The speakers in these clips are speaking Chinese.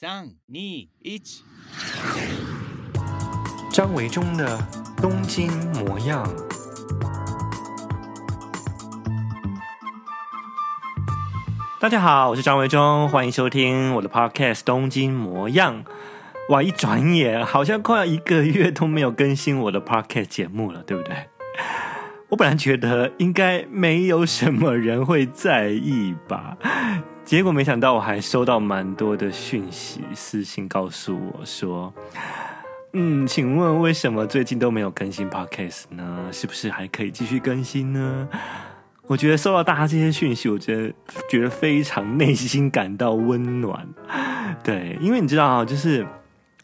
三、二、一。张维中的东京模样。大家好，我是张维中，欢迎收听我的 podcast《东京模样》。哇，一转眼好像快要一个月都没有更新我的 podcast 节目了，对不对？我本来觉得应该没有什么人会在意吧。结果没想到，我还收到蛮多的讯息、私信告诉我说：“嗯，请问为什么最近都没有更新 Podcast 呢？是不是还可以继续更新呢？”我觉得收到大家这些讯息，我觉得觉得非常内心感到温暖。对，因为你知道啊，就是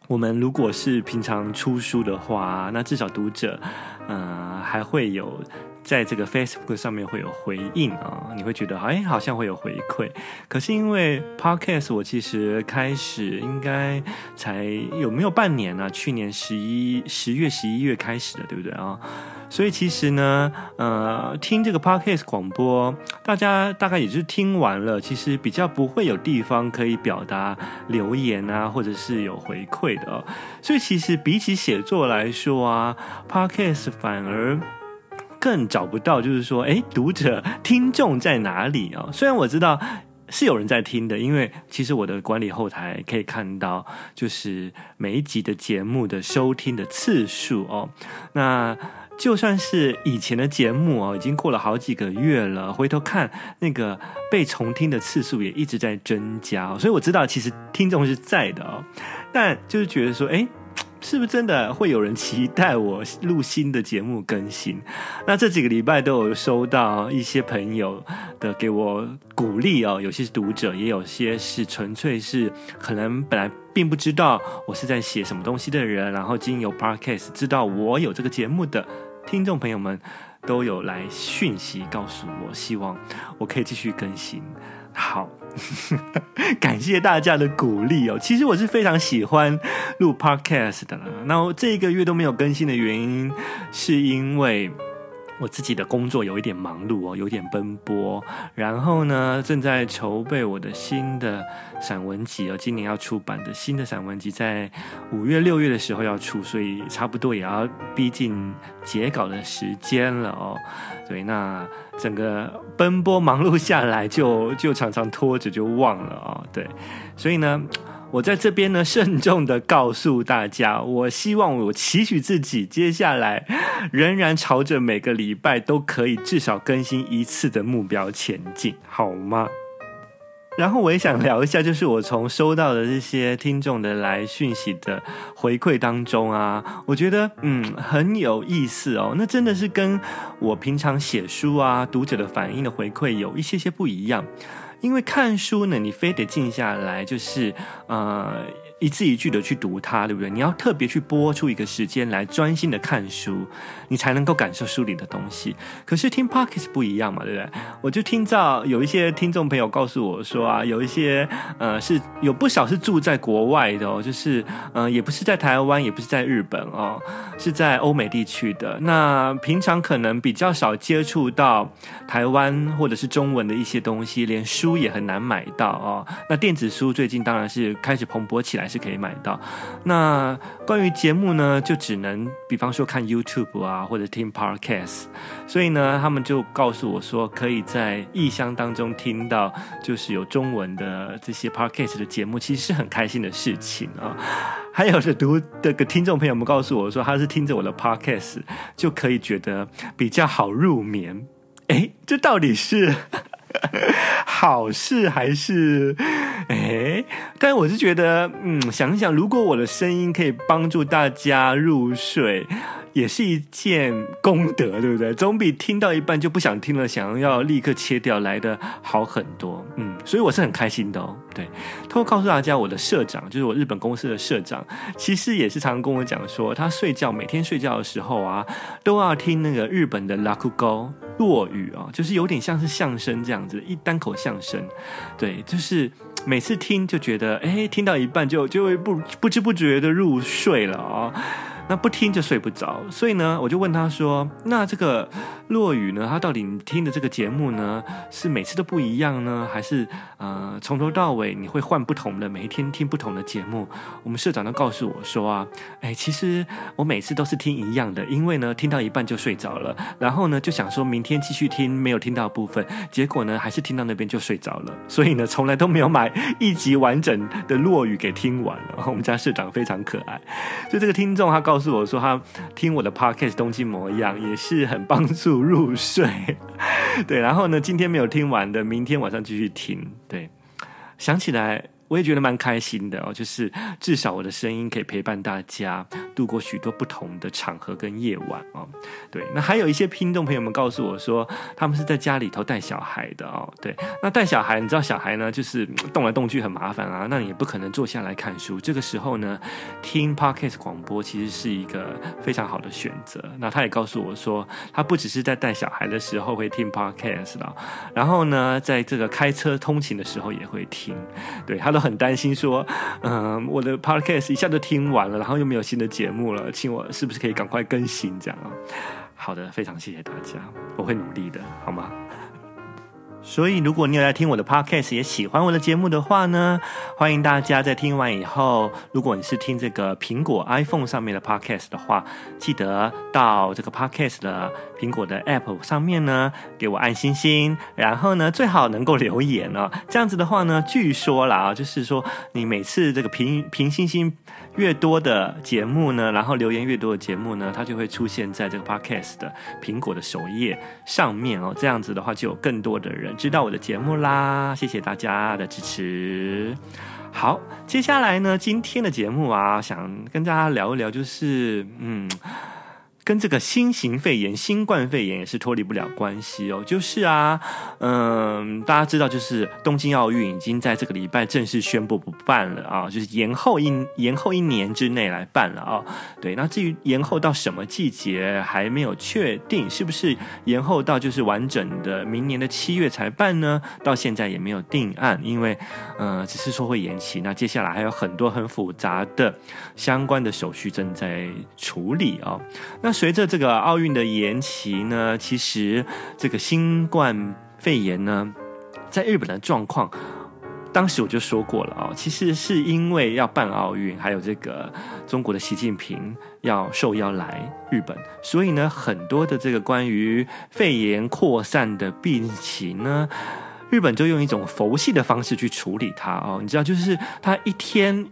我们如果是平常出书的话，那至少读者，嗯、还会有。在这个 Facebook 上面会有回应啊，你会觉得哎，好像会有回馈。可是因为 Podcast 我其实开始应该才有没有半年呢？去年十一十月十一月开始的，对不对啊？所以其实呢，呃，听这个 Podcast 广播，大家大概也就是听完了，其实比较不会有地方可以表达留言啊，或者是有回馈的哦。所以其实比起写作来说啊，Podcast 反而。更找不到，就是说，诶，读者、听众在哪里啊？虽然我知道是有人在听的，因为其实我的管理后台可以看到，就是每一集的节目的收听的次数哦。那就算是以前的节目哦，已经过了好几个月了，回头看那个被重听的次数也一直在增加，所以我知道其实听众是在的哦。但就是觉得说，诶。是不是真的会有人期待我录新的节目更新？那这几个礼拜都有收到一些朋友的给我鼓励哦，有些是读者，也有些是纯粹是可能本来并不知道我是在写什么东西的人，然后经由 Podcast 知道我有这个节目的听众朋友们都有来讯息告诉我，希望我可以继续更新。好。感谢大家的鼓励哦。其实我是非常喜欢录 Podcast 的啦。那我这一个月都没有更新的原因，是因为。我自己的工作有一点忙碌哦，有点奔波，然后呢，正在筹备我的新的散文集哦，今年要出版的新的散文集，在五月六月的时候要出，所以差不多也要逼近截稿的时间了哦。所以那整个奔波忙碌下来就，就就常常拖着就忘了哦。对，所以呢。我在这边呢，慎重的告诉大家，我希望我期许自己，接下来仍然朝着每个礼拜都可以至少更新一次的目标前进，好吗？然后我也想聊一下，就是我从收到的这些听众的来讯息的回馈当中啊，我觉得嗯很有意思哦，那真的是跟我平常写书啊，读者的反应的回馈有一些些不一样。因为看书呢，你非得静下来，就是呃。一字一句的去读它，对不对？你要特别去拨出一个时间来专心的看书，你才能够感受书里的东西。可是听 Podcast 不一样嘛，对不对？我就听到有一些听众朋友告诉我说啊，有一些呃是有不少是住在国外的哦，就是呃也不是在台湾，也不是在日本哦，是在欧美地区的。那平常可能比较少接触到台湾或者是中文的一些东西，连书也很难买到哦。那电子书最近当然是开始蓬勃起来。是可以买到。那关于节目呢，就只能比方说看 YouTube 啊，或者听 Podcast。所以呢，他们就告诉我说，可以在异乡当中听到，就是有中文的这些 Podcast 的节目，其实是很开心的事情啊。还有是读的个听众朋友们告诉我说，他是听着我的 Podcast 就可以觉得比较好入眠。诶，这到底是？好事还是哎？但我是觉得，嗯，想一想，如果我的声音可以帮助大家入睡。也是一件功德，对不对？总比听到一半就不想听了，想要立刻切掉来的好很多。嗯，所以我是很开心的哦。对，偷偷告诉大家，我的社长就是我日本公司的社长，其实也是常常跟我讲说，他睡觉每天睡觉的时候啊，都要听那个日本的落语落语啊，就是有点像是相声这样子，一单口相声。对，就是每次听就觉得，哎，听到一半就就会不不知不觉的入睡了啊。那不听就睡不着，所以呢，我就问他说：“那这个落雨呢，他到底听的这个节目呢，是每次都不一样呢，还是呃从头到尾你会换不同的，每一天听不同的节目？”我们社长都告诉我说啊，哎，其实我每次都是听一样的，因为呢听到一半就睡着了，然后呢就想说明天继续听没有听到部分，结果呢还是听到那边就睡着了，所以呢从来都没有买一集完整的落雨给听完了。我们家社长非常可爱，就这个听众他告告诉我说，他听我的 podcast《东京模样》也是很帮助入睡。对，然后呢，今天没有听完的，明天晚上继续听。对，想起来。我也觉得蛮开心的哦，就是至少我的声音可以陪伴大家度过许多不同的场合跟夜晚哦。对，那还有一些听众朋友们告诉我说，他们是在家里头带小孩的哦。对，那带小孩，你知道小孩呢，就是动来动去很麻烦啊，那你也不可能坐下来看书。这个时候呢，听 Podcast 广播其实是一个非常好的选择。那他也告诉我说，他不只是在带小孩的时候会听 Podcast 了，然后呢，在这个开车通勤的时候也会听。对，他。都很担心说，嗯、我的 podcast 一下就听完了，然后又没有新的节目了，请我是不是可以赶快更新这样啊？好的，非常谢谢大家，我会努力的，好吗？所以，如果你有在听我的 podcast，也喜欢我的节目的话呢，欢迎大家在听完以后，如果你是听这个苹果 iPhone 上面的 podcast 的话，记得到这个 podcast 的苹果的 App 上面呢，给我按星星，然后呢，最好能够留言哦。这样子的话呢，据说啦，就是说你每次这个评评星星越多的节目呢，然后留言越多的节目呢，它就会出现在这个 podcast 的苹果的首页上面哦。这样子的话，就有更多的人。知道我的节目啦，谢谢大家的支持。好，接下来呢，今天的节目啊，想跟大家聊一聊，就是嗯。跟这个新型肺炎、新冠肺炎也是脱离不了关系哦。就是啊，嗯，大家知道，就是东京奥运已经在这个礼拜正式宣布不办了啊，就是延后一延后一年之内来办了啊。对，那至于延后到什么季节还没有确定，是不是延后到就是完整的明年的七月才办呢？到现在也没有定案，因为嗯，只是说会延期。那接下来还有很多很复杂的相关的手续正在处理哦。那随着这个奥运的延期呢，其实这个新冠肺炎呢，在日本的状况，当时我就说过了啊，其实是因为要办奥运，还有这个中国的习近平要受邀来日本，所以呢，很多的这个关于肺炎扩散的病情呢，日本就用一种佛系的方式去处理它哦，你知道，就是他一天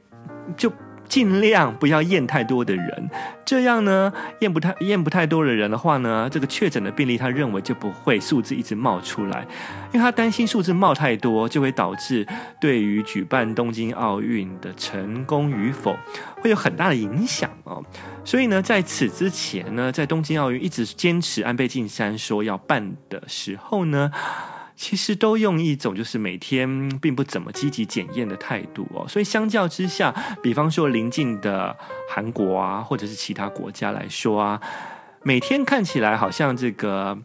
就。尽量不要验太多的人，这样呢，验不太验不太多的人的话呢，这个确诊的病例他认为就不会数字一直冒出来，因为他担心数字冒太多，就会导致对于举办东京奥运的成功与否会有很大的影响哦。所以呢，在此之前呢，在东京奥运一直坚持安倍晋三说要办的时候呢。其实都用一种就是每天并不怎么积极检验的态度哦，所以相较之下，比方说邻近的韩国啊，或者是其他国家来说啊，每天看起来好像这个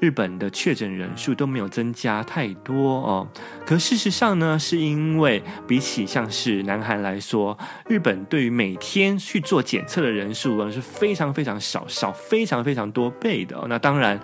日本的确诊人数都没有增加太多哦。可事实上呢，是因为比起像是南韩来说，日本对于每天去做检测的人数呢是非常非常少，少非常非常多倍的。那当然。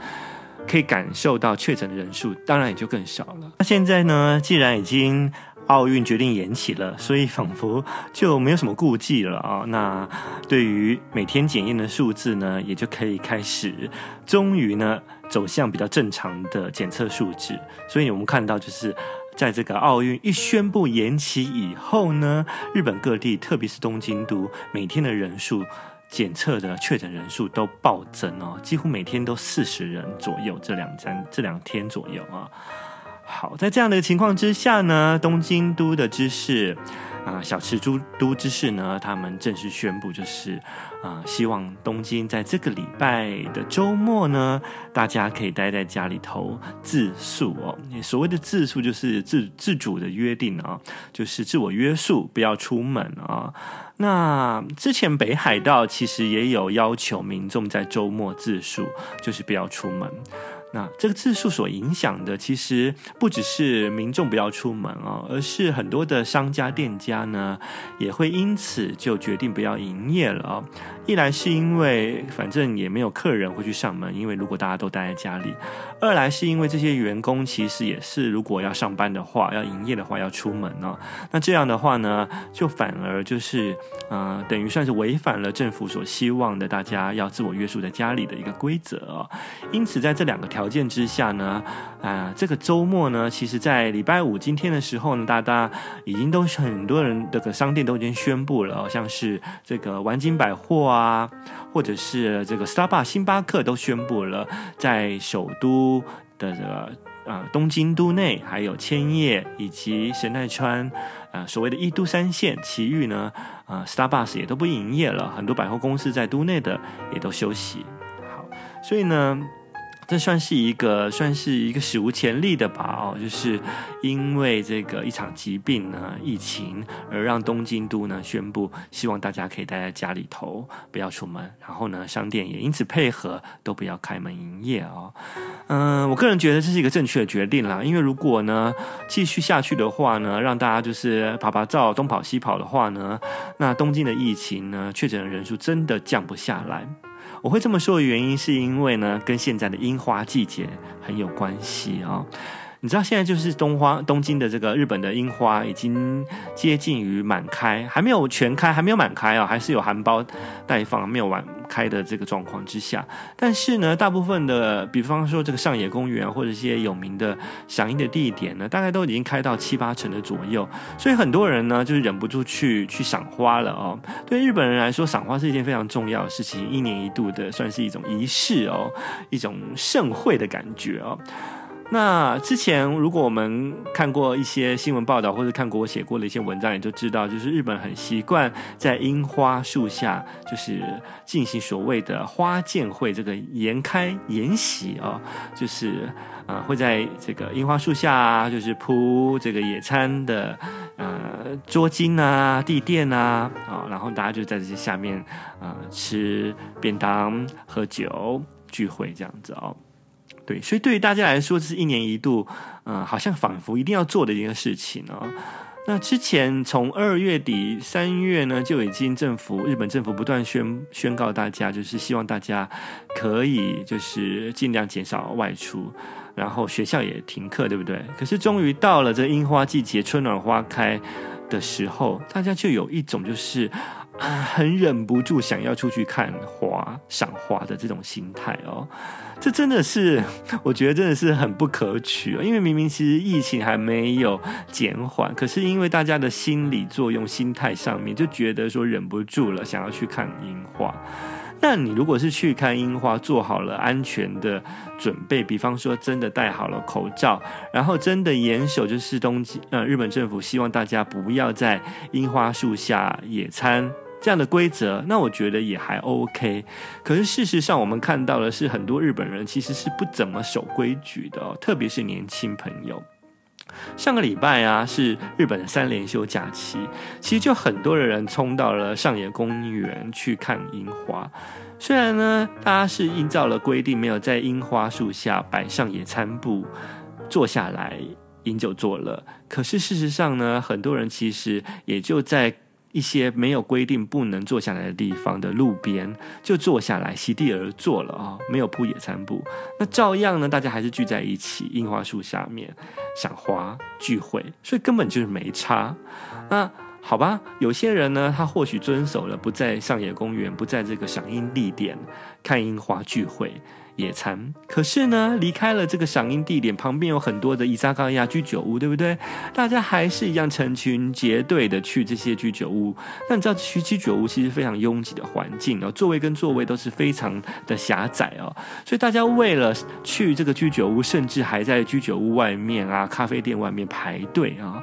可以感受到确诊的人数，当然也就更少了。那现在呢，既然已经奥运决定延期了，所以仿佛就没有什么顾忌了啊。那对于每天检验的数字呢，也就可以开始，终于呢走向比较正常的检测数值。所以我们看到，就是在这个奥运一宣布延期以后呢，日本各地，特别是东京都，每天的人数。检测的确诊人数都暴增哦，几乎每天都四十人左右。这两天这两天左右啊，好，在这样的情况之下呢，东京都的知事啊，小池都都知事呢，他们正式宣布，就是啊，希望东京在这个礼拜的周末呢，大家可以待在家里头自述哦。所谓的自述，就是自自主的约定啊，就是自我约束，不要出门啊。那之前北海道其实也有要求民众在周末自述，就是不要出门。那这个自述所影响的，其实不只是民众不要出门哦，而是很多的商家店家呢，也会因此就决定不要营业了哦。一来是因为反正也没有客人会去上门，因为如果大家都待在家里；二来是因为这些员工其实也是如果要上班的话，要营业的话要出门哦。那这样的话呢，就反而就是呃，等于算是违反了政府所希望的大家要自我约束在家里的一个规则哦。因此，在这两个条条件之下呢，啊、这个周末呢，其实，在礼拜五今天的时候呢，大家已经都很多人这个商店都已经宣布了，像是这个丸金百货啊，或者是这个 Starbucks 星巴克都宣布了，在首都的这个啊、呃、东京都内，还有千叶以及神奈川啊、呃、所谓的一都三县，其余呢啊、呃、Starbucks 也都不营业了，很多百货公司在都内的也都休息。好，所以呢。这算是一个，算是一个史无前例的吧？哦，就是因为这个一场疾病呢，疫情而让东京都呢宣布，希望大家可以待在家里头，不要出门。然后呢，商店也因此配合，都不要开门营业哦。嗯，我个人觉得这是一个正确的决定啦，因为如果呢继续下去的话呢，让大家就是趴趴走，东跑西跑的话呢，那东京的疫情呢，确诊的人数真的降不下来。我会这么说的原因，是因为呢，跟现在的樱花季节很有关系啊、你知道现在就是东花东京的这个日本的樱花已经接近于满开，还没有全开，还没有满开啊、哦，还是有含苞待放，没有完开的这个状况之下。但是呢，大部分的，比方说这个上野公园或者一些有名的响应的地点呢，大概都已经开到七八成的左右，所以很多人呢就是忍不住去去赏花了哦。对日本人来说，赏花是一件非常重要的事情，一年一度的，算是一种仪式哦，一种盛会的感觉哦。那之前，如果我们看过一些新闻报道，或者看过我写过的一些文章，也就知道，就是日本很习惯在樱花树下，就是进行所谓的花见会，这个筵开筵席啊，就是、呃，会在这个樱花树下，就是铺这个野餐的呃桌巾啊、地垫啊，啊，然后大家就在这些下面啊、吃便当、喝酒、聚会这样子哦。对，所以对于大家来说，这是一年一度，嗯、好像仿佛一定要做的一个事情哦。那之前从二月底三月呢，就已经政府日本政府不断宣宣告大家，就是希望大家可以就是尽量减少外出，然后学校也停课，对不对？可是终于到了这樱花季节，春暖花开的时候，大家就有一种就是。啊，很忍不住想要出去看花、赏花的这种心态哦，这真的是我觉得真的是很不可取哦。因为明明其实疫情还没有减缓，可是因为大家的心理作用、心态上面就觉得说忍不住了，想要去看樱花。那你如果是去看樱花，做好了安全的准备，比方说真的戴好了口罩，然后真的严守就是东京呃日本政府希望大家不要在樱花树下野餐。这样的规则，那我觉得也还 OK。可是事实上，我们看到的是很多日本人其实是不怎么守规矩的哦，特别是年轻朋友。上个礼拜啊，是日本的三连休假期，其实就很多的人冲到了上野公园去看樱花。虽然呢，大家是依照了规定，没有在樱花树下摆上野餐布，坐下来饮酒作乐。可是事实上呢，很多人其实也就在。一些没有规定不能坐下来的地方的路边，就坐下来席地而坐了啊、哦，没有铺野餐布，那照样呢，大家还是聚在一起，樱花树下面赏花聚会，所以根本就是没差。那好吧，有些人呢，他或许遵守了不在上野公园，不在这个赏樱地点看樱花聚会。野餐，可是呢，离开了这个赏樱地点，旁边有很多的伊扎卡亚居酒屋，对不对？大家还是一样成群结队的去这些居酒屋。那你知道，去居酒屋其实非常拥挤的环境哦，座位跟座位都是非常的狭窄哦，所以大家为了去这个居酒屋，甚至还在居酒屋外面啊、咖啡店外面排队啊。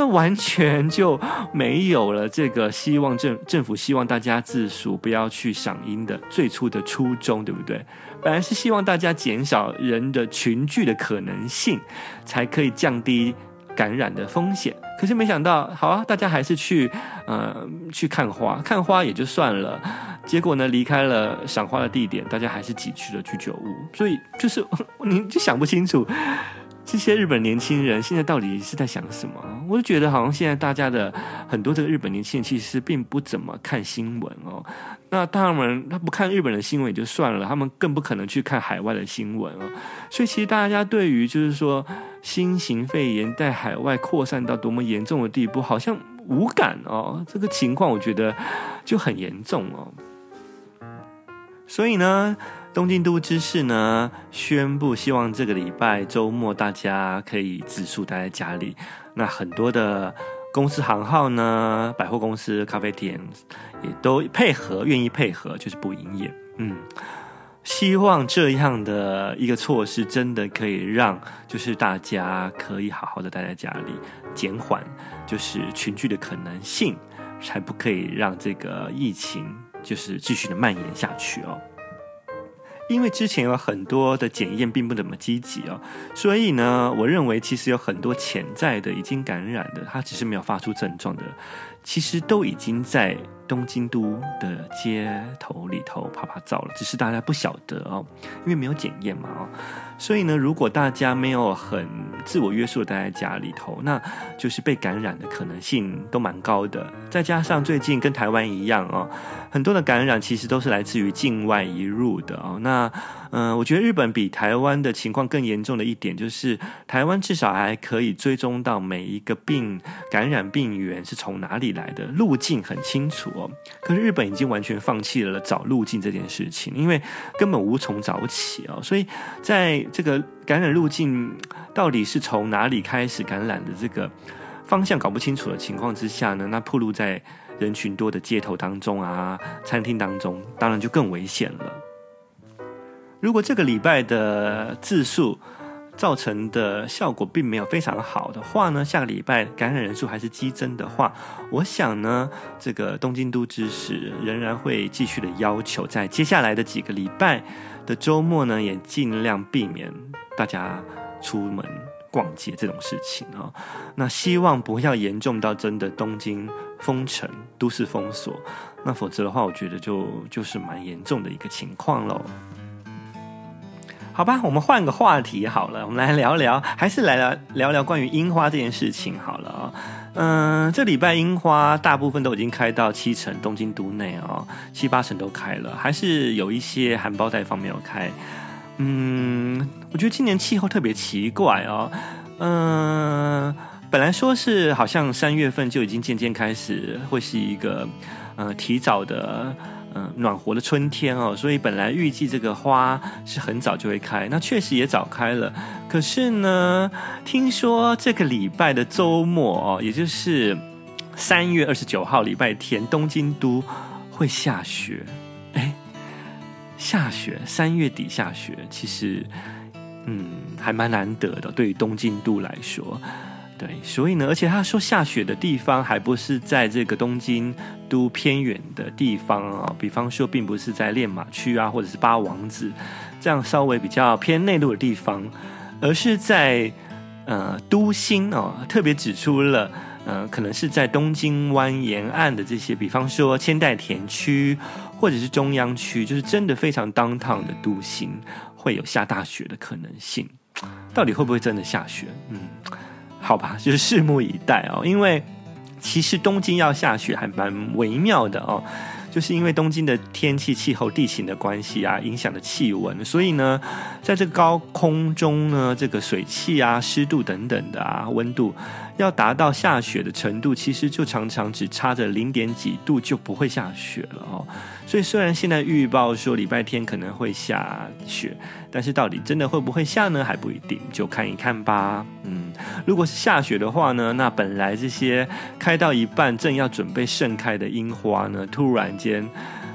那完全就没有了这个希望政政府希望大家自肃不要去赏樱的最初的初衷，对不对？本来是希望大家减少人的群聚的可能性，才可以降低感染的风险。可是没想到，好啊，大家还是去呃去看花，看花也就算了。结果呢，离开了赏花的地点，大家还是挤去了居酒屋。所以就是 你就想不清楚，这些日本年轻人现在到底是在想什么？我就觉得好像现在大家的很多这个日本年轻人其实并不怎么看新闻哦。那当然，他不看日本的新闻也就算了，他们更不可能去看海外的新闻哦。所以其实大家对于就是说新型肺炎在海外扩散到多么严重的地步，好像无感哦。这个情况我觉得就很严重哦。所以呢，东京都知事呢宣布，希望这个礼拜周末大家可以自述待在家里。那很多的公司行号呢，百货公司、咖啡店也都配合，愿意配合，就是不营业。嗯，希望这样的一个措施，真的可以让就是大家可以好好的待在家里，减缓就是群聚的可能性，才不可以让这个疫情。就是继续的蔓延下去哦，因为之前有很多的检验并不怎么积极哦，所以呢，我认为其实有很多潜在的已经感染的，他只是没有发出症状的，其实都已经在。东京都的街头里头趴趴走了，只是大家不晓得哦，因为没有检验嘛哦，所以呢，如果大家没有很自我约束待在家里头，那就是被感染的可能性都蛮高的。再加上最近跟台湾一样哦，很多的感染其实都是来自于境外移入的哦。那嗯，我觉得日本比台湾的情况更严重的一点就是，台湾至少还可以追踪到每一个病感染病源是从哪里来的，路径很清楚。可是日本已经完全放弃了找路径这件事情，因为根本无从找起哦。所以在这个感染路径到底是从哪里开始感染的这个方向搞不清楚的情况之下呢，那暴露在人群多的街头当中啊，餐厅当中，当然就更危险了。如果这个礼拜的字数，造成的效果并没有非常好的话呢，下个礼拜感染人数还是激增的话，我想呢，这个东京都知事仍然会继续的要求，在接下来的几个礼拜的周末呢，也尽量避免大家出门逛街这种事情啊。那希望不要严重到真的东京封城、都市封锁，那否则的话，我觉得就就是蛮严重的一个情况喽。好吧，我们换个话题好了，我们来聊聊，还是来聊聊聊关于樱花这件事情好了啊、嗯，这礼拜樱花大部分都已经开到七成，东京都内哦，七八成都开了，还是有一些含苞待放没有开。嗯，我觉得今年气候特别奇怪哦。嗯，本来说是好像三月份就已经渐渐开始会是一个呃提早的。嗯，暖和的春天哦，所以本来预计这个花是很早就会开，那确实也早开了。可是呢，听说这个礼拜的周末哦，也就是三月二十九号礼拜天，东京都会下雪。哎，下雪，三月底下雪，其实嗯，还蛮难得的，对于东京都来说。对，所以呢，而且他说下雪的地方还不是在这个东京都偏远的地方啊，比方说，并不是在练马区啊，或者是八王子这样稍微比较偏内陆的地方，而是在呃都心哦，特别指出了呃，可能是在东京湾沿岸的这些，比方说千代田区或者是中央区，就是真的非常 downtown 的都心会有下大雪的可能性，到底会不会真的下雪？嗯。好吧，就是拭目以待哦。因为其实东京要下雪还蛮微妙的哦，就是因为东京的天气、气候、地形的关系啊，影响的气温，所以呢，在这个高空中呢，这个水汽啊、湿度等等的啊，温度要达到下雪的程度，其实就常常只差着零点几度就不会下雪了哦。所以虽然现在预报说礼拜天可能会下雪，但是到底真的会不会下呢？还不一定，就看一看吧。嗯，如果是下雪的话呢，那本来这些开到一半正要准备盛开的樱花呢，突然间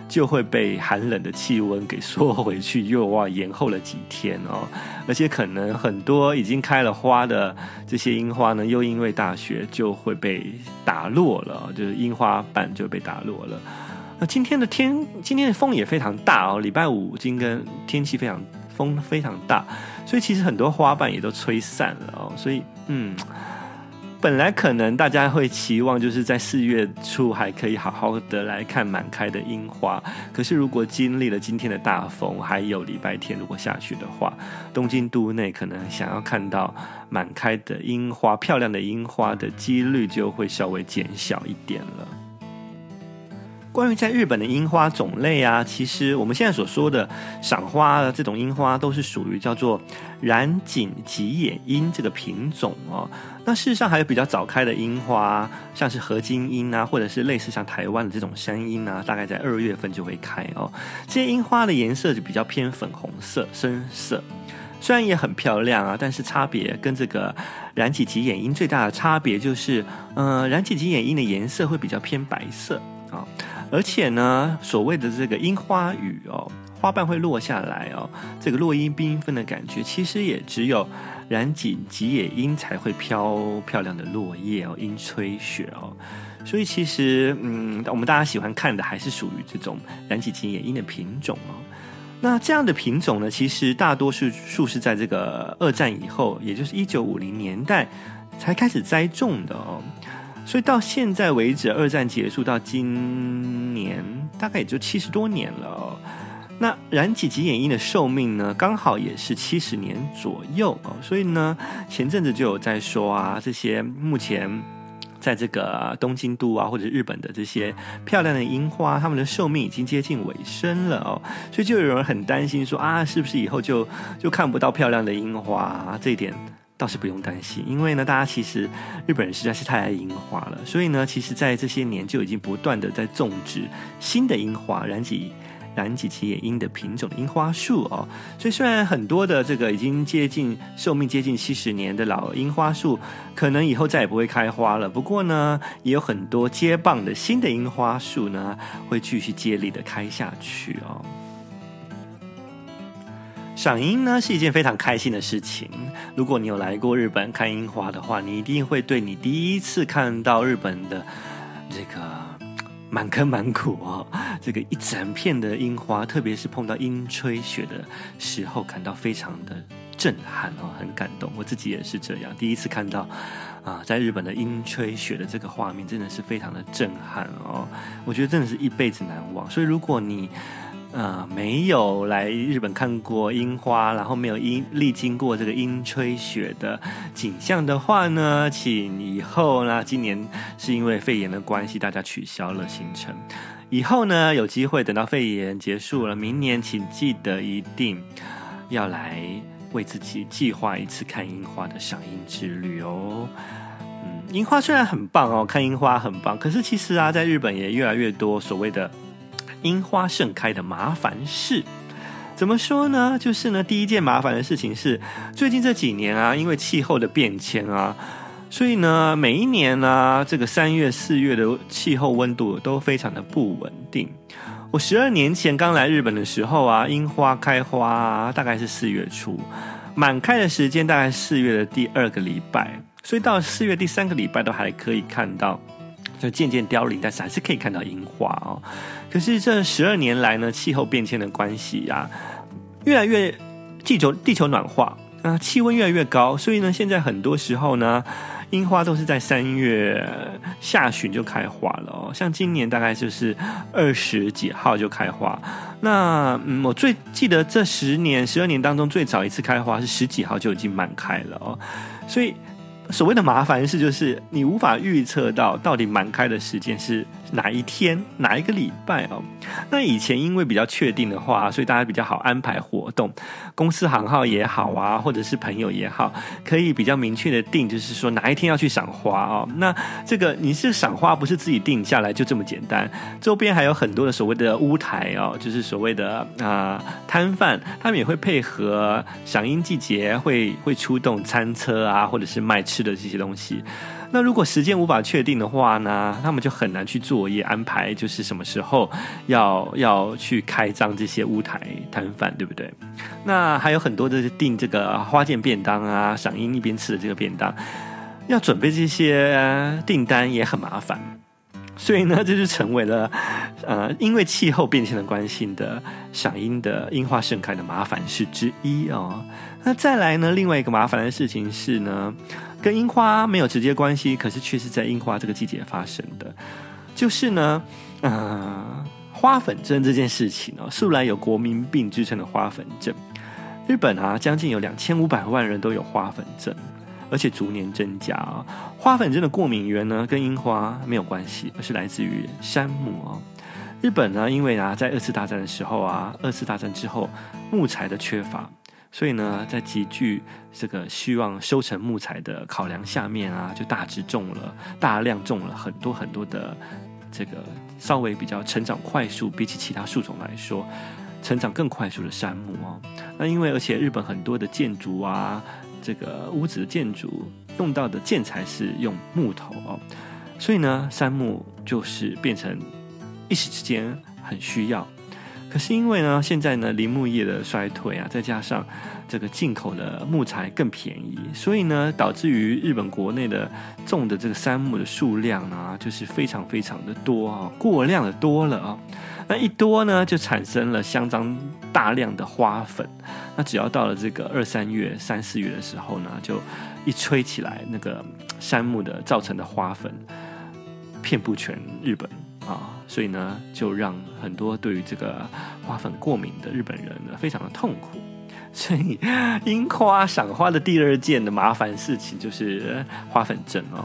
就会被寒冷的气温给缩回去，又哇延后了几天哦。而且可能很多已经开了花的这些樱花呢，又因为大雪就会被打落了，就是樱花瓣就被打落了。那今天的天，今天的风也非常大哦。礼拜五今天天气非常风非常大，所以其实很多花瓣也都吹散了哦。所以，嗯，本来可能大家会期望就是在四月初还可以好好的来看满开的樱花，可是如果经历了今天的大风，还有礼拜天如果下雪的话，东京都内可能想要看到满开的樱花、漂亮的樱花的几率就会稍微减小一点了。关于在日本的樱花种类啊，其实我们现在所说的赏花的这种樱花，都是属于叫做染井吉野樱这个品种哦。那事实上还有比较早开的樱花，像是合金樱啊，或者是类似像台湾的这种山樱啊，大概在二月份就会开哦。这些樱花的颜色就比较偏粉红色、深色，虽然也很漂亮啊，但是差别跟这个染井吉眼樱最大的差别就是，嗯、呃，染井吉眼樱的颜色会比较偏白色啊。而且呢，所谓的这个樱花雨哦，花瓣会落下来哦，这个落英缤纷的感觉，其实也只有染井吉野樱才会飘漂亮的落叶哦，樱吹雪哦。所以其实，嗯，我们大家喜欢看的还是属于这种染井吉野樱的品种哦。那这样的品种呢，其实大多数数是在这个二战以后，也就是一九五零年代才开始栽种的哦。所以到现在为止，二战结束到今年，大概也就七十多年了。那染井吉野樱的寿命呢，刚好也是七十年左右哦。所以呢，前阵子就有在说啊，这些目前在这个东京都啊，或者日本的这些漂亮的樱花，它们的寿命已经接近尾声了哦。所以就有人很担心说啊，是不是以后就就看不到漂亮的樱花啊？这一点。倒是不用担心，因为呢，大家其实日本人实在是太爱樱花了，所以呢，其实，在这些年就已经不断的在种植新的樱花，染井染井吉野樱的品种的樱花树哦。所以，虽然很多的这个已经接近寿命接近七十年的老樱花树，可能以后再也不会开花了，不过呢，也有很多接棒的新的樱花树呢，会继续接力的开下去哦。赏樱呢是一件非常开心的事情。如果你有来过日本看樱花的话，你一定会对你第一次看到日本的这个满坑满谷哦，这个一整片的樱花，特别是碰到樱吹雪的时候，感到非常的震撼哦，很感动。我自己也是这样，第一次看到啊，在日本的樱吹雪的这个画面，真的是非常的震撼哦。我觉得真的是一辈子难忘。所以如果你呃，没有来日本看过樱花，然后没有经历经过这个樱吹雪的景象的话呢，请以后呢，今年是因为肺炎的关系，大家取消了行程。以后呢，有机会等到肺炎结束了，明年请记得一定要来为自己计划一次看樱花的赏樱之旅哦。嗯，樱花虽然很棒哦，看樱花很棒，可是其实啊，在日本也越来越多所谓的。樱花盛开的麻烦事，怎么说呢？就是呢，第一件麻烦的事情是，最近这几年啊，因为气候的变迁啊，所以呢，每一年呢、这个三月、四月的气候温度都非常的不稳定。我十二年前刚来日本的时候啊，樱花开花、大概是四月初，满开的时间大概四月的第二个礼拜，所以到四月第三个礼拜都还可以看到。就渐渐凋零，但是还是可以看到樱花哦。可是这十二年来呢，气候变迁的关系呀、啊，越来越地球地球暖化啊，气温越来越高，所以呢，现在很多时候呢，樱花都是在三月下旬就开花了哦。像今年大概就是二十几号就开花。那嗯，我最记得这十年十二年当中最早一次开花是十几号就已经满开了哦，所以。所谓的麻烦事就是你无法预测到到底满开的时间是哪一天哪一个礼拜哦。那以前因为比较确定的话，所以大家比较好安排活动，公司行号也好啊，或者是朋友也好，可以比较明确的定，就是说哪一天要去赏花哦。那这个你是赏花，不是自己定下来就这么简单，周边还有很多的所谓的屋台哦，就是所谓的啊、摊贩，他们也会配合赏樱季节会会出动餐车啊，或者是卖。吃的这些东西，那如果时间无法确定的话呢，他们就很难去作业安排，就是什么时候要要去开张这些屋台摊贩，对不对？那还有很多的订这个花见便当啊，赏樱一边吃的这个便当，要准备这些订单也很麻烦，所以呢，这就成为了呃，因为气候变迁的关系的赏樱的樱花盛开的麻烦事之一哦。那再来呢，另外一个麻烦的事情是呢。跟樱花没有直接关系，可是却是在樱花这个季节发生的。就是呢，呃，花粉症这件事情哦，素来有国民病之称的花粉症，日本啊，将近有两千五百万人都有花粉症，而且逐年增加啊。花粉症的过敏源呢，跟樱花没有关系，而是来自于杉木哦。日本呢，因为啊，在二次大战的时候啊，二次大战之后木材的缺乏，所以呢，在极具这个希望收成木材的考量下面啊，就大致种了大量种了很多很多的。这个稍微比较成长快速，比起其他树种来说，成长更快速的杉木哦。那因为而且日本很多的建筑啊，这个屋子的建筑用到的建材是用木头哦，所以呢，杉木就是变成一时之间很需要。可是因为呢，现在呢，林木业的衰退啊，再加上这个进口的木材更便宜，所以呢，导致于日本国内的种的这个杉木的数量啊，就是非常非常的多啊，过量的多了啊。那一多呢，就产生了相当大量的花粉。那只要到了这个二三月、三四月的时候呢，就一吹起来，那个杉木的造成的花粉遍布全日本。啊，所以呢，就让很多对于这个花粉过敏的日本人呢，非常的痛苦。所以，樱花赏花的第二件的麻烦事情就是花粉症哦，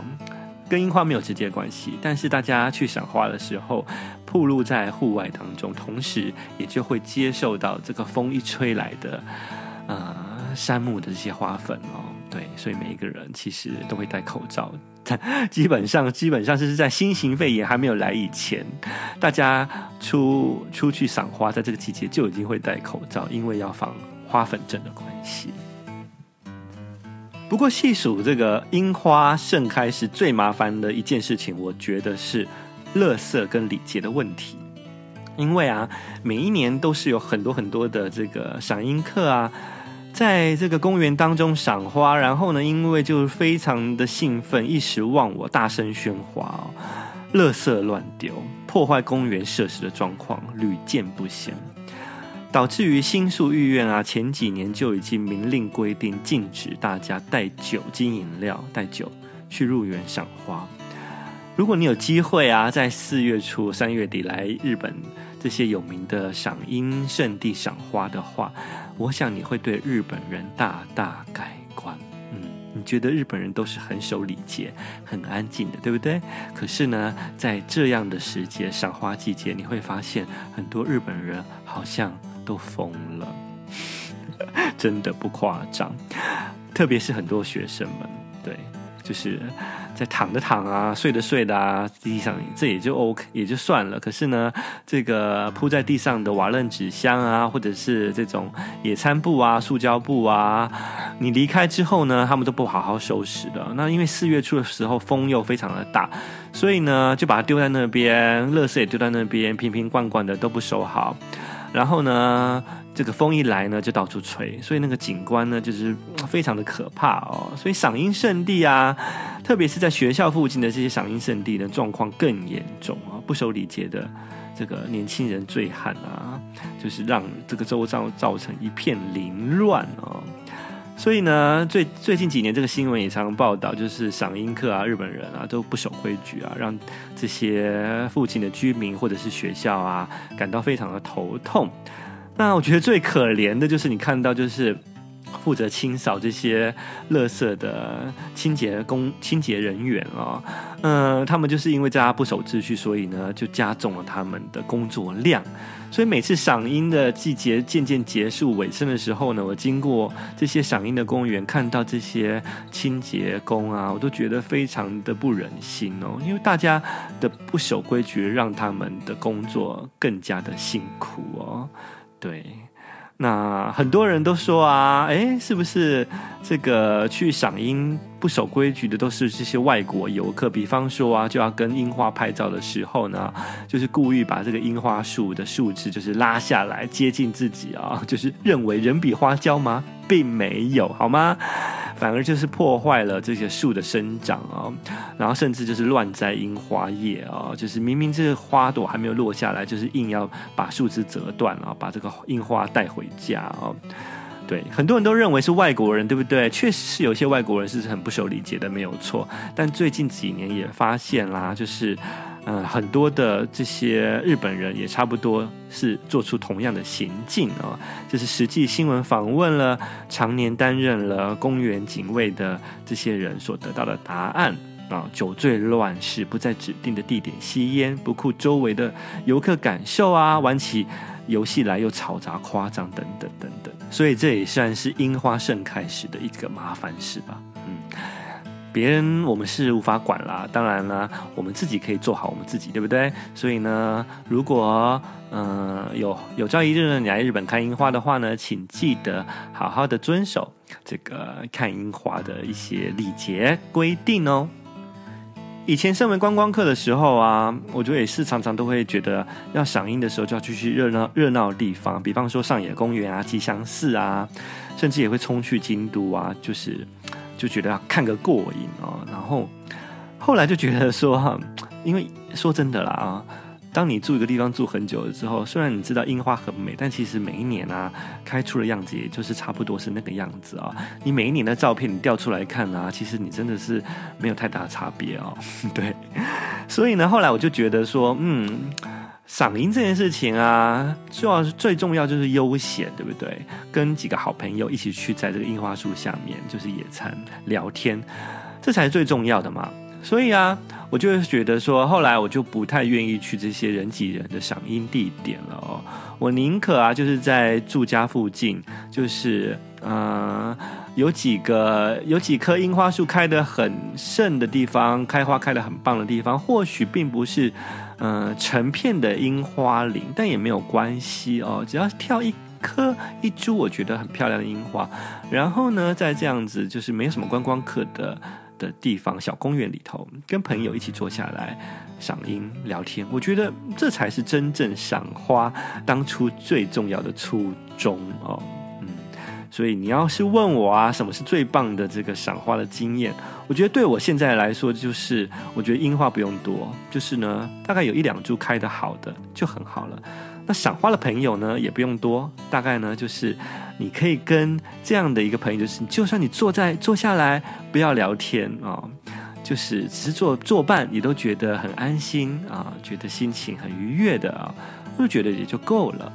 跟樱花没有直接关系，但是大家去赏花的时候，暴露在户外当中，同时也就会接受到这个风一吹来的，呃，杉木的这些花粉哦。对，所以每一个人其实都会戴口罩。基本上，基本上是在新型肺炎还没有来以前，大家出出去赏花，在这个季节就已经会戴口罩，因为要防花粉症的关系。不过，细数这个樱花盛开时最麻烦的一件事情，我觉得是垃圾跟礼节的问题。因为啊，每一年都是有很多很多的这个赏樱客啊。在这个公园当中赏花，然后呢，因为就非常的兴奋，一时忘我，大声喧哗哦，垃圾乱丢，破坏公园设施的状况屡见不鲜，导致于新宿御苑啊，前几年就已经明令规定，禁止大家带酒精饮料、带酒去入园赏花。如果你有机会啊，在四月初、三月底来日本这些有名的赏樱圣地赏花的话，我想你会对日本人大大改观。嗯，你觉得日本人都是很守礼节、很安静的，对不对？可是呢，在这样的时节，赏花季节，你会发现很多日本人好像都疯了，真的不夸张。特别是很多学生们，对，就是。在躺着躺啊，睡着睡的啊，地上这也就 OK，也就算了。可是呢，这个铺在地上的瓦楞纸箱啊，或者是这种野餐布啊、塑胶布啊，你离开之后呢，他们都不好好收拾的。那因为四月初的时候风又非常的大，所以呢，就把它丢在那边，垃圾也丢在那边，瓶瓶罐罐的都不收好。然后呢，这个风一来呢，就到处吹，所以那个景观呢，就是非常的可怕哦。所以赏樱圣地啊，特别是在学校附近的这些赏樱圣地呢，状况更严重啊。不守礼节的这个年轻人醉汉啊，就是让这个周遭造成一片凌乱哦。所以呢，最最近几年这个新闻也常常报道，就是赏樱客啊，日本人啊都不守规矩啊，让这些附近的居民或者是学校啊感到非常的头痛。那我觉得最可怜的就是你看到就是负责清扫这些垃圾的清洁工、清洁人员啊，嗯，他们就是因为大家不守秩序，所以呢就加重了他们的工作量。所以每次赏樱的季节渐渐结束尾声的时候呢，我经过这些赏樱的公园，看到这些清洁工啊，我都觉得非常的不忍心哦，因为大家的不守规矩，让他们的工作更加的辛苦哦。对，那很多人都说啊，哎，是不是这个去赏樱不守规矩的都是这些外国游客？比方说啊，就要跟樱花拍照的时候呢，就是故意把这个樱花树的树枝就是拉下来接近自己啊，就是认为人比花娇吗？并没有，好吗？反而就是破坏了这些树的生长啊，然后甚至就是乱摘樱花叶啊，就是明明这个花朵还没有落下来，就是硬要把树枝折断啊，把这个樱花带回家啊。对，很多人都认为是外国人，对不对？确实是有些外国人是很不受理解的，没有错。但最近几年也发现啦，就是，嗯、呃，很多的这些日本人也差不多是做出同样的行径哦，就是实际新闻访问了常年担任了公园警卫的这些人所得到的答案啊，酒醉乱世，不在指定的地点吸烟，不顾周围的游客感受啊，玩起游戏来又嘈杂夸张等等等，所以这也算是樱花盛开时的一个麻烦事吧。嗯，别人我们是无法管啦，当然啦，我们自己可以做好我们自己，对不对？所以呢，如果嗯、有有朝一日你来日本看樱花的话呢，请记得好好的遵守这个看樱花的一些礼节规定哦。以前身为观光客的时候啊，我觉得也是常常都会觉得要赏樱的时候就要去去热闹热闹的地方，比方说上野公园啊、吉祥寺啊，甚至也会冲去京都啊，就是就觉得要看个过瘾哦。然后后来就觉得说，因为说真的啦啊。当你住一个地方住很久了之后，虽然你知道樱花很美，但其实每一年啊开出的样子也就是差不多是那个样子啊、哦。你每一年的照片你调出来看啊，其实你真的是没有太大的差别哦。对，所以呢，后来我就觉得说，嗯，赏樱这件事情啊，最要最重要就是悠闲，对不对？跟几个好朋友一起去在这个樱花树下面就是野餐聊天，这才是最重要的嘛。所以啊。我就会觉得说，后来我就不太愿意去这些人挤人的赏樱地点了哦。我宁可啊，就是在住家附近，就是嗯、有几个有几棵樱花树开得很盛的地方，开花开得很棒的地方，或许并不是嗯、成片的樱花林，但也没有关系哦。只要挑一棵一株我觉得很漂亮的樱花，然后呢，再这样子就是没有什么观光客的。的地方，小公园里头，跟朋友一起坐下来赏樱聊天，我觉得这才是真正赏花当初最重要的初衷哦。嗯，所以你要是问我啊，什么是最棒的这个赏花的经验？我觉得对我现在来说，就是我觉得樱花不用多，就是呢，大概有一两株开得好的就很好了。那赏花的朋友呢，也不用多，大概呢就是。你可以跟这样的一个朋友，就是就算你坐在坐下来，不要聊天啊、就是只是坐坐伴，你都觉得很安心啊，觉得心情很愉悦的啊，就觉得也就够了。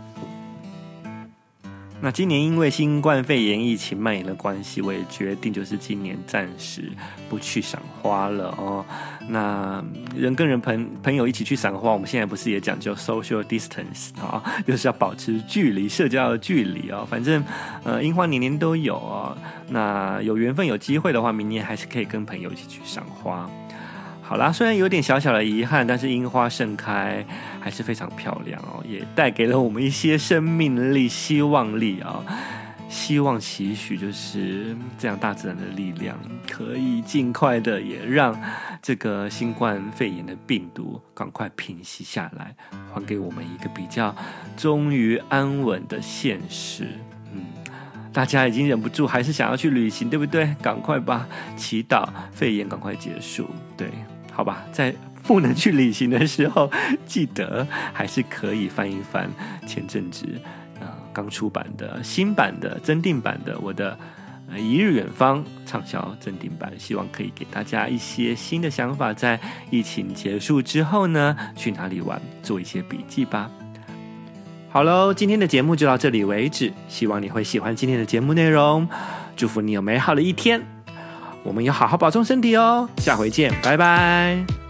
那今年因为新冠肺炎疫情蔓延的关系，我也决定就是今年暂时不去赏花了哦。那人跟人朋朋友一起去赏花，我们现在不是也讲究 social distance 啊、就是要保持距离，社交的距离哦。反正呃，樱花年年都有哦。那有缘分有机会的话，明年还是可以跟朋友一起去赏花。好啦，虽然有点小小的遗憾，但是樱花盛开还是非常漂亮哦，也带给了我们一些生命力、希望力啊、希望期许就是这样，大自然的力量可以尽快的也让这个新冠肺炎的病毒赶快平息下来，还给我们一个比较终于安稳的现实。嗯，大家已经忍不住，还是想要去旅行，对不对？赶快吧，祈祷肺炎赶快结束。对。好吧，在不能去旅行的时候，记得还是可以翻一翻前阵子刚出版的新版的增订版的我的《一日远方》畅销增订版，希望可以给大家一些新的想法，在疫情结束之后呢，去哪里玩，做一些笔记吧。好喽，今天的节目就到这里为止，希望你会喜欢今天的节目内容，祝福你有美好的一天。我们要好好保重身体哦，下回见，拜拜。